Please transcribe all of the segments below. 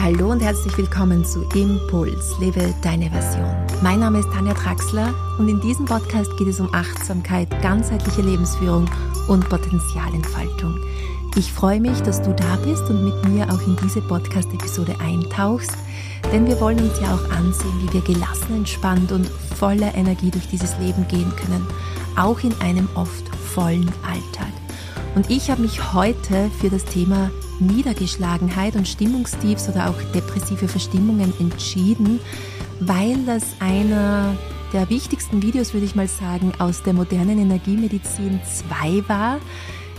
Hallo und herzlich willkommen zu Impuls, lebe deine Version. Mein Name ist Tanja Traxler und in diesem Podcast geht es um Achtsamkeit, ganzheitliche Lebensführung und Potenzialentfaltung. Ich freue mich, dass du da bist und mit mir auch in diese Podcast-Episode eintauchst, denn wir wollen uns ja auch ansehen, wie wir gelassen, entspannt und voller Energie durch dieses Leben gehen können, auch in einem oft vollen Alltag. Und ich habe mich heute für das Thema Niedergeschlagenheit und Stimmungstiefs oder auch depressive Verstimmungen entschieden, weil das einer der wichtigsten Videos, würde ich mal sagen, aus der modernen Energiemedizin 2 war.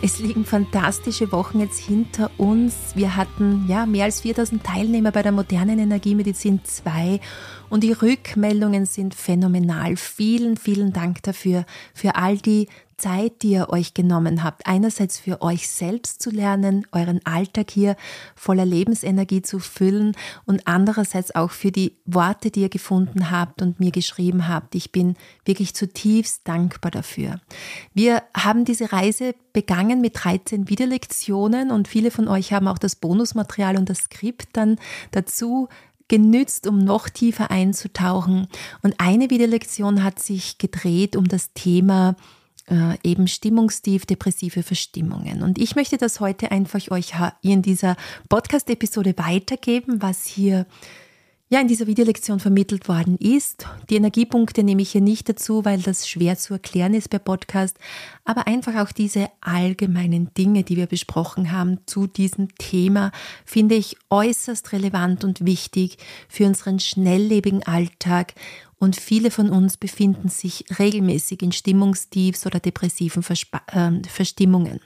Es liegen fantastische Wochen jetzt hinter uns. Wir hatten ja mehr als 4000 Teilnehmer bei der modernen Energiemedizin 2 und die Rückmeldungen sind phänomenal. Vielen, vielen Dank dafür, für all die Zeit, die ihr euch genommen habt, einerseits für euch selbst zu lernen, euren Alltag hier voller Lebensenergie zu füllen und andererseits auch für die Worte, die ihr gefunden habt und mir geschrieben habt. Ich bin wirklich zutiefst dankbar dafür. Wir haben diese Reise begangen mit 13 Videolektionen und viele von euch haben auch das Bonusmaterial und das Skript dann dazu genützt, um noch tiefer einzutauchen. Und eine Videolektion hat sich gedreht um das Thema äh, eben stimmungstief depressive Verstimmungen. Und ich möchte das heute einfach euch in dieser Podcast-Episode weitergeben, was hier ja in dieser Videolektion vermittelt worden ist. Die Energiepunkte nehme ich hier nicht dazu, weil das schwer zu erklären ist bei Podcast, aber einfach auch diese allgemeinen Dinge, die wir besprochen haben zu diesem Thema, finde ich äußerst relevant und wichtig für unseren schnelllebigen Alltag und viele von uns befinden sich regelmäßig in Stimmungstiefs oder depressiven Verspa äh, Verstimmungen.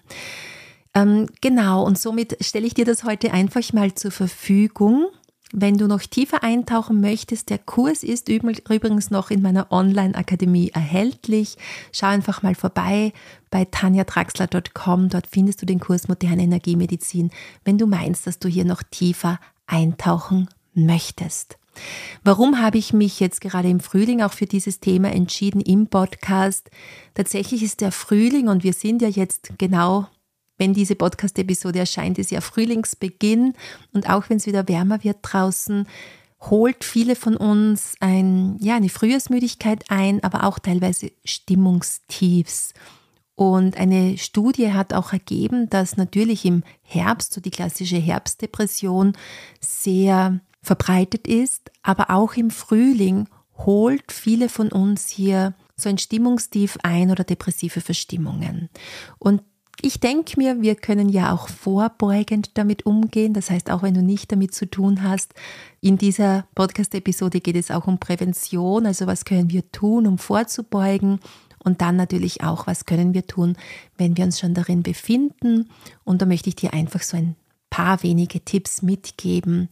Ähm, genau, und somit stelle ich dir das heute einfach mal zur Verfügung. Wenn du noch tiefer eintauchen möchtest, der Kurs ist übrigens noch in meiner Online-Akademie erhältlich. Schau einfach mal vorbei bei tanjatraxler.com. Dort findest du den Kurs Moderne Energiemedizin, wenn du meinst, dass du hier noch tiefer eintauchen möchtest. Warum habe ich mich jetzt gerade im Frühling auch für dieses Thema entschieden im Podcast? Tatsächlich ist der Frühling und wir sind ja jetzt genau, wenn diese Podcast-Episode erscheint, ist ja Frühlingsbeginn und auch wenn es wieder wärmer wird draußen, holt viele von uns ein, ja, eine Frühjahrsmüdigkeit ein, aber auch teilweise Stimmungstiefs. Und eine Studie hat auch ergeben, dass natürlich im Herbst, so die klassische Herbstdepression, sehr verbreitet ist, aber auch im Frühling holt viele von uns hier so ein Stimmungstief ein oder depressive Verstimmungen. Und ich denke mir, wir können ja auch vorbeugend damit umgehen. Das heißt, auch wenn du nicht damit zu tun hast, in dieser Podcast-Episode geht es auch um Prävention. Also was können wir tun, um vorzubeugen? Und dann natürlich auch, was können wir tun, wenn wir uns schon darin befinden? Und da möchte ich dir einfach so ein paar wenige Tipps mitgeben,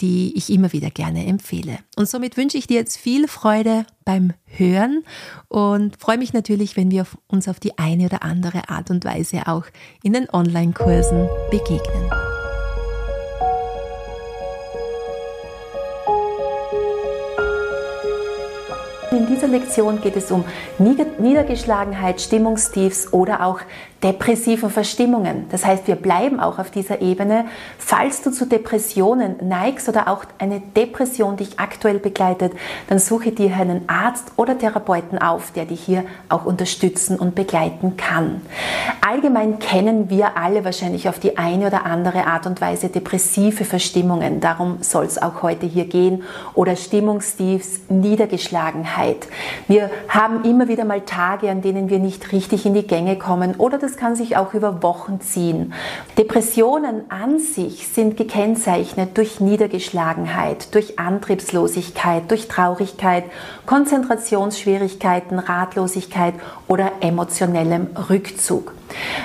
die ich immer wieder gerne empfehle. Und somit wünsche ich dir jetzt viel Freude beim Hören und freue mich natürlich, wenn wir uns auf die eine oder andere Art und Weise auch in den Online-Kursen begegnen. In dieser Lektion geht es um Niedergeschlagenheit, Stimmungstiefs oder auch depressiven Verstimmungen. Das heißt, wir bleiben auch auf dieser Ebene. Falls du zu Depressionen neigst oder auch eine Depression dich aktuell begleitet, dann suche dir einen Arzt oder Therapeuten auf, der dich hier auch unterstützen und begleiten kann. Allgemein kennen wir alle wahrscheinlich auf die eine oder andere Art und Weise depressive Verstimmungen. Darum soll es auch heute hier gehen. Oder Stimmungstiefs, Niedergeschlagenheit. Wir haben immer wieder mal Tage, an denen wir nicht richtig in die Gänge kommen oder das das kann sich auch über Wochen ziehen. Depressionen an sich sind gekennzeichnet durch Niedergeschlagenheit, durch Antriebslosigkeit, durch Traurigkeit, Konzentrationsschwierigkeiten, Ratlosigkeit oder emotionellem Rückzug.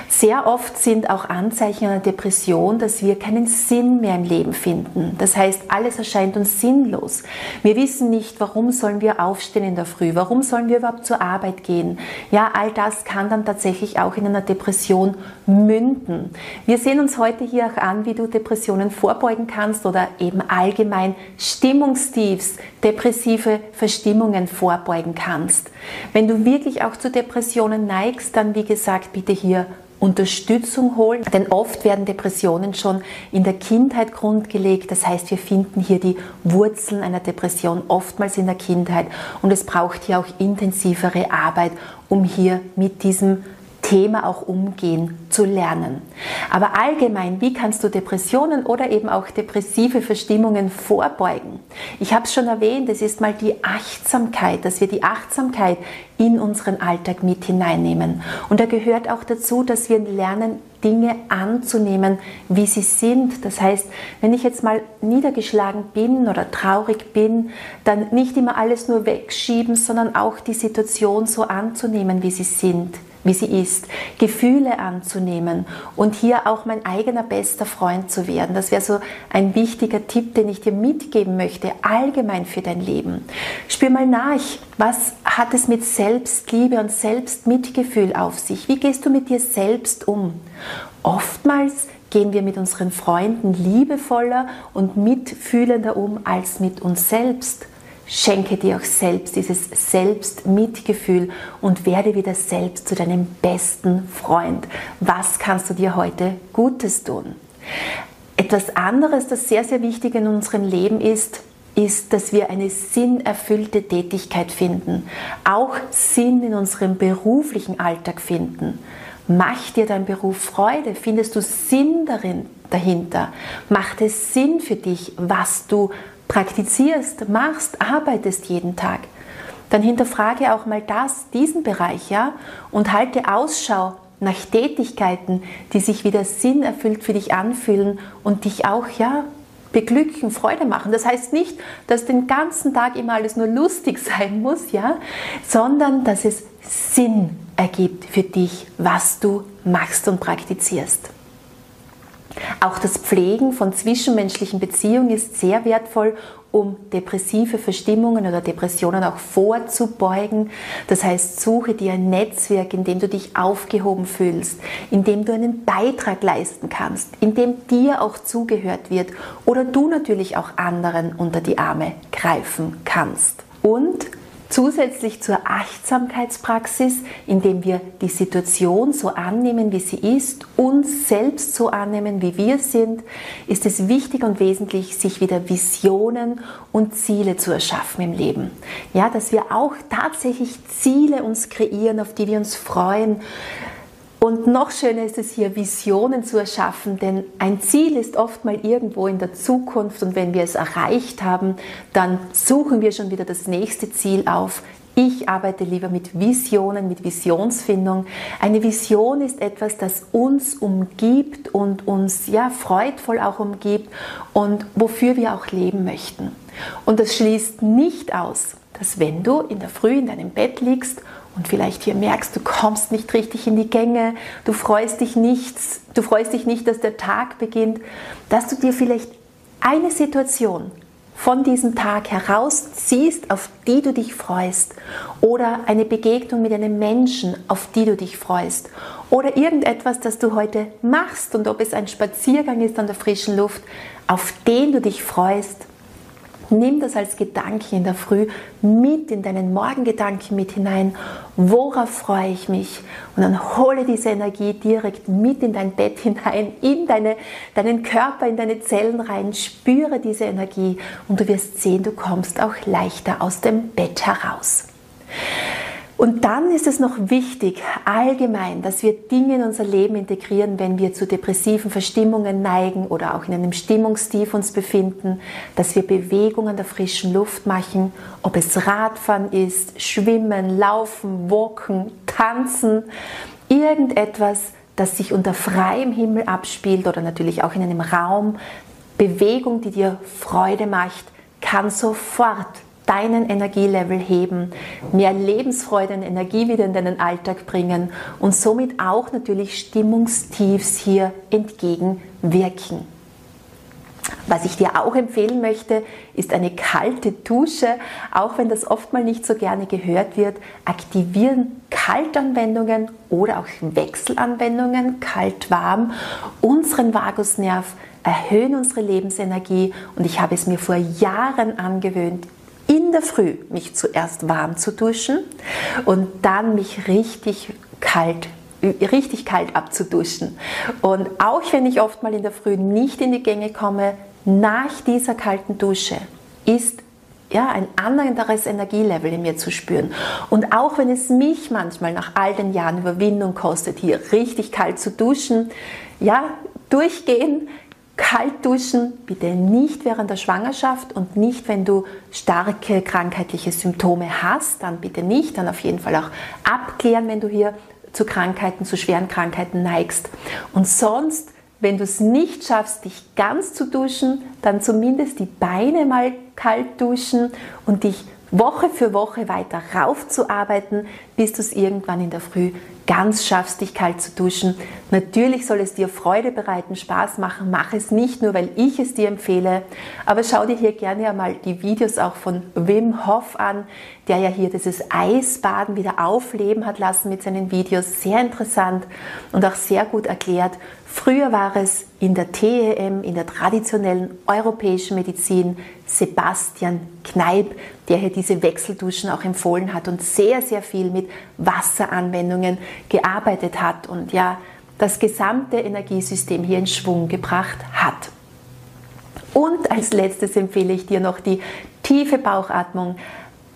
Sehr oft sind auch Anzeichen einer Depression, dass wir keinen Sinn mehr im Leben finden. Das heißt, alles erscheint uns sinnlos. Wir wissen nicht, warum sollen wir aufstehen in der Früh, warum sollen wir überhaupt zur Arbeit gehen. Ja, all das kann dann tatsächlich auch in einer Depression münden. Wir sehen uns heute hier auch an, wie du Depressionen vorbeugen kannst oder eben allgemein Stimmungstiefs, depressive Verstimmungen vorbeugen kannst. Wenn du wirklich auch zu Depressionen neigst, dann wie gesagt, bitte hier Unterstützung holen, denn oft werden Depressionen schon in der Kindheit grundgelegt. Das heißt, wir finden hier die Wurzeln einer Depression oftmals in der Kindheit und es braucht hier auch intensivere Arbeit, um hier mit diesem Thema auch umgehen zu lernen. Aber allgemein, wie kannst du Depressionen oder eben auch depressive Verstimmungen vorbeugen? Ich habe es schon erwähnt, es ist mal die Achtsamkeit, dass wir die Achtsamkeit in unseren Alltag mit hineinnehmen. Und da gehört auch dazu, dass wir lernen, Dinge anzunehmen, wie sie sind. Das heißt, wenn ich jetzt mal niedergeschlagen bin oder traurig bin, dann nicht immer alles nur wegschieben, sondern auch die Situation so anzunehmen, wie sie sind wie sie ist, Gefühle anzunehmen und hier auch mein eigener bester Freund zu werden. Das wäre so ein wichtiger Tipp, den ich dir mitgeben möchte, allgemein für dein Leben. Spür mal nach, was hat es mit Selbstliebe und Selbstmitgefühl auf sich? Wie gehst du mit dir selbst um? Oftmals gehen wir mit unseren Freunden liebevoller und mitfühlender um als mit uns selbst. Schenke dir auch selbst dieses Selbstmitgefühl und werde wieder selbst zu deinem besten Freund. Was kannst du dir heute Gutes tun? Etwas anderes, das sehr, sehr wichtig in unserem Leben ist, ist, dass wir eine sinnerfüllte Tätigkeit finden, auch Sinn in unserem beruflichen Alltag finden. Macht dir dein Beruf Freude? Findest du Sinn darin, dahinter? Macht es Sinn für dich, was du praktizierst, machst, arbeitest jeden Tag, dann hinterfrage auch mal das, diesen Bereich, ja, und halte Ausschau nach Tätigkeiten, die sich wieder sinnerfüllt für dich anfühlen und dich auch, ja, beglücken, Freude machen. Das heißt nicht, dass den ganzen Tag immer alles nur lustig sein muss, ja, sondern dass es Sinn ergibt für dich, was du machst und praktizierst. Auch das Pflegen von zwischenmenschlichen Beziehungen ist sehr wertvoll, um depressive Verstimmungen oder Depressionen auch vorzubeugen. Das heißt, suche dir ein Netzwerk, in dem du dich aufgehoben fühlst, in dem du einen Beitrag leisten kannst, in dem dir auch zugehört wird oder du natürlich auch anderen unter die Arme greifen kannst. Und Zusätzlich zur Achtsamkeitspraxis, indem wir die Situation so annehmen, wie sie ist, uns selbst so annehmen, wie wir sind, ist es wichtig und wesentlich, sich wieder Visionen und Ziele zu erschaffen im Leben. Ja, dass wir auch tatsächlich Ziele uns kreieren, auf die wir uns freuen, und noch schöner ist es hier, Visionen zu erschaffen, denn ein Ziel ist oft mal irgendwo in der Zukunft und wenn wir es erreicht haben, dann suchen wir schon wieder das nächste Ziel auf. Ich arbeite lieber mit Visionen, mit Visionsfindung. Eine Vision ist etwas, das uns umgibt und uns ja freudvoll auch umgibt und wofür wir auch leben möchten. Und das schließt nicht aus, dass wenn du in der Früh in deinem Bett liegst und vielleicht hier merkst, du kommst nicht richtig in die Gänge, du freust dich nichts, du freust dich nicht, dass der Tag beginnt, dass du dir vielleicht eine Situation von diesem Tag herausziehst, auf die du dich freust, oder eine Begegnung mit einem Menschen, auf die du dich freust, oder irgendetwas, das du heute machst und ob es ein Spaziergang ist an der frischen Luft, auf den du dich freust Nimm das als Gedanke in der Früh mit in deinen Morgengedanken mit hinein. Worauf freue ich mich? Und dann hole diese Energie direkt mit in dein Bett hinein, in deine, deinen Körper, in deine Zellen rein. Spüre diese Energie und du wirst sehen, du kommst auch leichter aus dem Bett heraus. Und dann ist es noch wichtig, allgemein, dass wir Dinge in unser Leben integrieren, wenn wir zu depressiven Verstimmungen neigen oder auch in einem Stimmungstief uns befinden, dass wir Bewegung an der frischen Luft machen, ob es Radfahren ist, Schwimmen, Laufen, Walken, Tanzen, irgendetwas, das sich unter freiem Himmel abspielt oder natürlich auch in einem Raum. Bewegung, die dir Freude macht, kann sofort deinen Energielevel heben, mehr Lebensfreude und Energie wieder in deinen Alltag bringen und somit auch natürlich Stimmungstiefs hier entgegenwirken. Was ich dir auch empfehlen möchte, ist eine kalte Dusche. Auch wenn das oft mal nicht so gerne gehört wird, aktivieren Kaltanwendungen oder auch Wechselanwendungen, kalt-warm, unseren Vagusnerv, erhöhen unsere Lebensenergie und ich habe es mir vor Jahren angewöhnt, in der Früh mich zuerst warm zu duschen und dann mich richtig kalt richtig kalt abzuduschen. Und auch wenn ich oft mal in der Früh nicht in die Gänge komme, nach dieser kalten Dusche ist ja, ein anderes Energielevel in mir zu spüren. Und auch wenn es mich manchmal nach all den Jahren Überwindung kostet, hier richtig kalt zu duschen, ja, durchgehen, kalt duschen, bitte nicht während der Schwangerschaft und nicht, wenn du starke krankheitliche Symptome hast, dann bitte nicht, dann auf jeden Fall auch abklären, wenn du hier zu Krankheiten, zu schweren Krankheiten neigst. Und sonst wenn du es nicht schaffst, dich ganz zu duschen, dann zumindest die Beine mal kalt duschen und dich Woche für Woche weiter raufzuarbeiten, bis du es irgendwann in der Früh ganz schaffst, dich kalt zu duschen. Natürlich soll es dir Freude bereiten, Spaß machen. Mach es nicht nur, weil ich es dir empfehle, aber schau dir hier gerne einmal die Videos auch von Wim Hof an, der ja hier dieses Eisbaden wieder aufleben hat lassen mit seinen Videos. Sehr interessant und auch sehr gut erklärt. Früher war es in der TEM, in der traditionellen europäischen Medizin, Sebastian Kneip, der hier diese Wechselduschen auch empfohlen hat und sehr, sehr viel mit Wasseranwendungen gearbeitet hat und ja das gesamte Energiesystem hier in Schwung gebracht hat. Und als letztes empfehle ich dir noch die tiefe Bauchatmung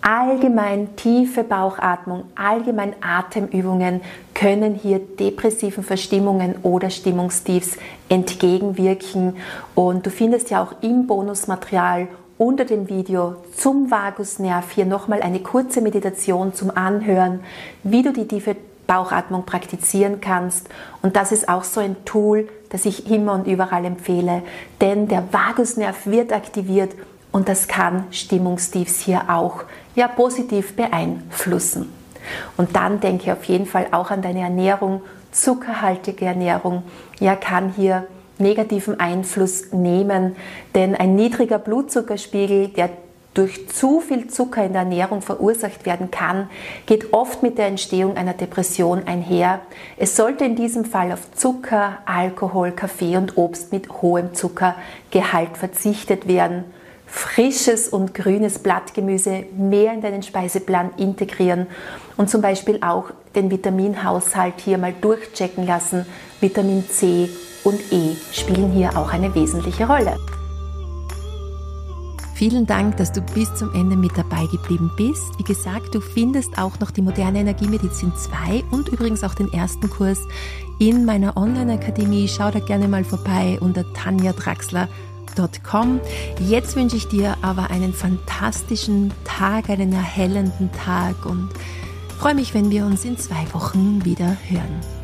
allgemein tiefe Bauchatmung, allgemein Atemübungen können hier depressiven Verstimmungen oder Stimmungstiefs entgegenwirken. Und du findest ja auch im Bonusmaterial unter dem Video zum Vagusnerv hier nochmal eine kurze Meditation zum Anhören, wie du die tiefe Bauchatmung praktizieren kannst. Und das ist auch so ein Tool, das ich immer und überall empfehle, denn der Vagusnerv wird aktiviert und das kann Stimmungstiefs hier auch ja, positiv beeinflussen. Und dann denke auf jeden Fall auch an deine Ernährung. Zuckerhaltige Ernährung ja, kann hier negativen Einfluss nehmen, denn ein niedriger Blutzuckerspiegel, der durch zu viel Zucker in der Ernährung verursacht werden kann, geht oft mit der Entstehung einer Depression einher. Es sollte in diesem Fall auf Zucker, Alkohol, Kaffee und Obst mit hohem Zuckergehalt verzichtet werden frisches und grünes Blattgemüse mehr in deinen Speiseplan integrieren und zum Beispiel auch den Vitaminhaushalt hier mal durchchecken lassen. Vitamin C und E spielen hier auch eine wesentliche Rolle. Vielen Dank, dass du bis zum Ende mit dabei geblieben bist. Wie gesagt, du findest auch noch die moderne Energiemedizin 2 und übrigens auch den ersten Kurs in meiner Online-Akademie. Schau da gerne mal vorbei unter Tanja Draxler www.yoga-vidya.com. Jetzt wünsche ich dir aber einen fantastischen Tag, einen erhellenden Tag und freue mich, wenn wir uns in zwei Wochen wieder hören.